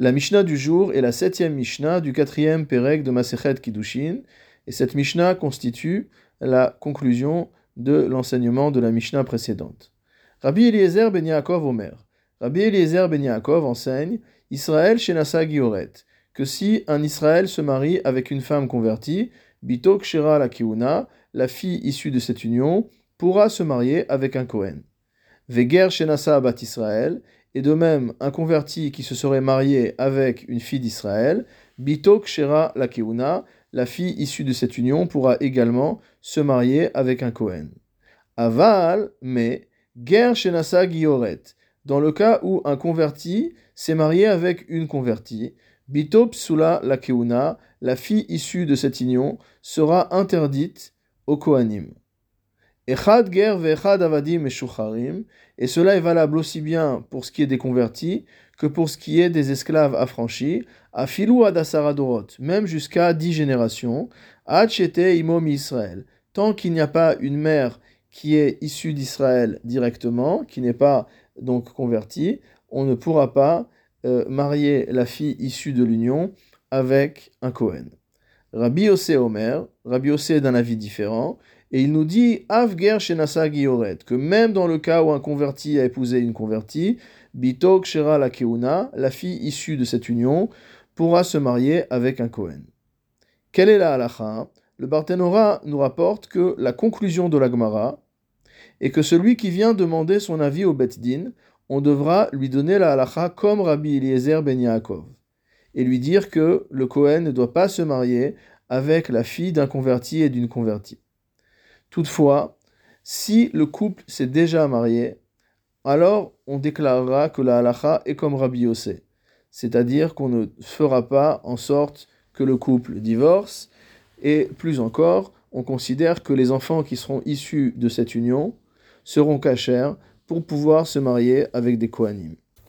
La Mishnah du jour est la septième Mishnah du quatrième Perek de Masechet Kiddushin, et cette Mishnah constitue la conclusion de l'enseignement de la Mishnah précédente. Rabbi Eliezer ben Yaakov Omer. Rabbi Eliezer ben Yaakov enseigne Israël Shenasa Gioret, que si un Israël se marie avec une femme convertie, Bitok Shera la Kiuna, la fille issue de cette union, pourra se marier avec un Kohen. Veger Shenasa Bat Israël, et de même un converti qui se serait marié avec une fille d'Israël, Bitok Shera la Keuna, la fille issue de cette union pourra également se marier avec un Kohen. Aval, mais, Ger Shenasa Gioret, dans le cas où un converti s'est marié avec une convertie, Bitop Sula la Keuna, la fille issue de cette union, sera interdite au Kohanim. Et cela est valable aussi bien pour ce qui est des convertis que pour ce qui est des esclaves affranchis, à filou même jusqu'à dix générations, achete imom Israël, tant qu'il n'y a pas une mère qui est issue d'Israël directement, qui n'est pas donc convertie, on ne pourra pas euh, marier la fille issue de l'union avec un Kohen. Rabbi Ose Omer, Rabbi Ose est d'un avis différent, et il nous dit Avger Shenasa Gioret, que même dans le cas où un converti a épousé une convertie, Bitok Shera la Keuna, la fille issue de cette union, pourra se marier avec un Kohen. Quelle est la halacha Le Barthénora nous rapporte que la conclusion de la Gemara est que celui qui vient demander son avis au Bet Din, on devra lui donner la halacha comme Rabbi Eliezer ben Yaakov et lui dire que le Kohen ne doit pas se marier avec la fille d'un converti et d'une convertie. Toutefois, si le couple s'est déjà marié, alors on déclarera que la halacha est comme Rabbi c'est-à-dire qu'on ne fera pas en sorte que le couple divorce, et plus encore, on considère que les enfants qui seront issus de cette union seront cachers pour pouvoir se marier avec des Kohanim.